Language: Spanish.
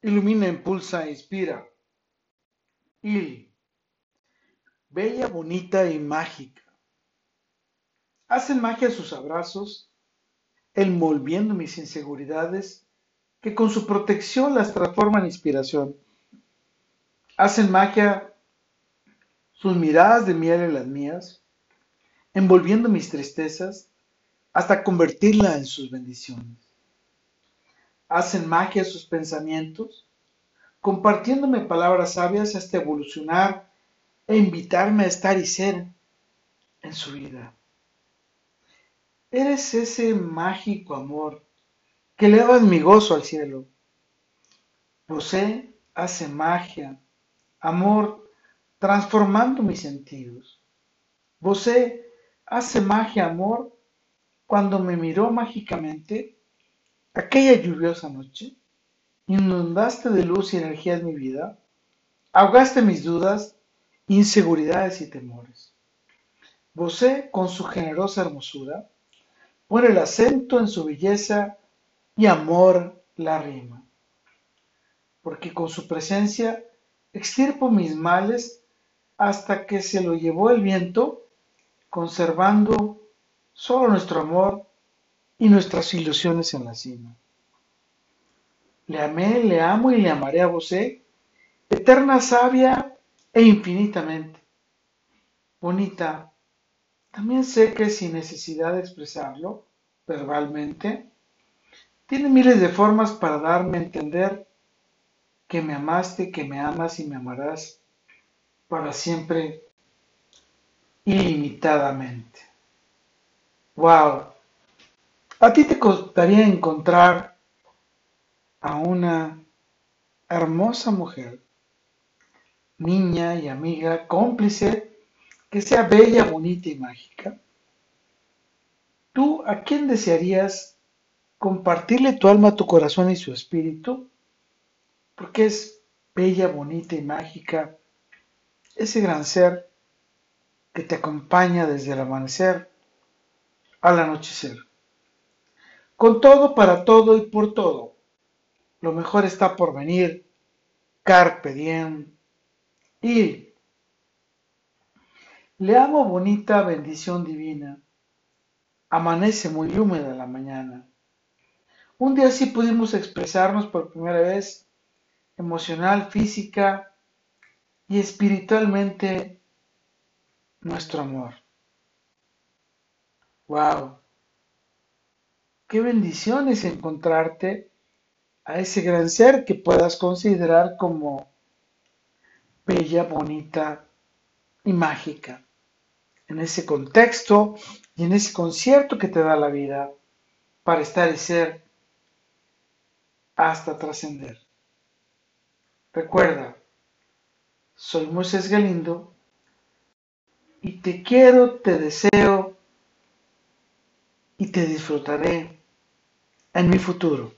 Ilumina, impulsa, inspira. Il. Bella, bonita y mágica. Hacen magia sus abrazos, envolviendo mis inseguridades, que con su protección las transforman en inspiración. Hacen magia sus miradas de miel en las mías, envolviendo mis tristezas hasta convertirlas en sus bendiciones hacen magia sus pensamientos, compartiéndome palabras sabias hasta evolucionar e invitarme a estar y ser en su vida. Eres ese mágico amor que eleva mi gozo al cielo. José hace magia, amor, transformando mis sentidos. José hace magia, amor, cuando me miró mágicamente Aquella lluviosa noche, inundaste de luz y energía en mi vida, ahogaste mis dudas, inseguridades y temores. Vosé, con su generosa hermosura, pone el acento en su belleza y amor la rima. Porque con su presencia extirpo mis males hasta que se lo llevó el viento, conservando solo nuestro amor y nuestras ilusiones en la cima. Le amé, le amo y le amaré a vos, eterna sabia e infinitamente. Bonita, también sé que sin necesidad de expresarlo verbalmente, tiene miles de formas para darme a entender que me amaste, que me amas y me amarás para siempre ilimitadamente. ¡Wow! ¿A ti te gustaría encontrar a una hermosa mujer, niña y amiga, cómplice, que sea bella, bonita y mágica? ¿Tú a quién desearías compartirle tu alma, tu corazón y su espíritu? Porque es bella, bonita y mágica ese gran ser que te acompaña desde el amanecer al anochecer con todo, para todo y por todo. Lo mejor está por venir. Carpe diem. Y le amo bonita bendición divina. Amanece muy húmeda la mañana. Un día sí pudimos expresarnos por primera vez emocional, física y espiritualmente nuestro amor. Wow. Qué bendición es encontrarte a ese gran ser que puedas considerar como bella, bonita y mágica. En ese contexto y en ese concierto que te da la vida para estar y ser hasta trascender. Recuerda, soy Moisés Galindo y te quiero, te deseo y te disfrutaré en mi futuro.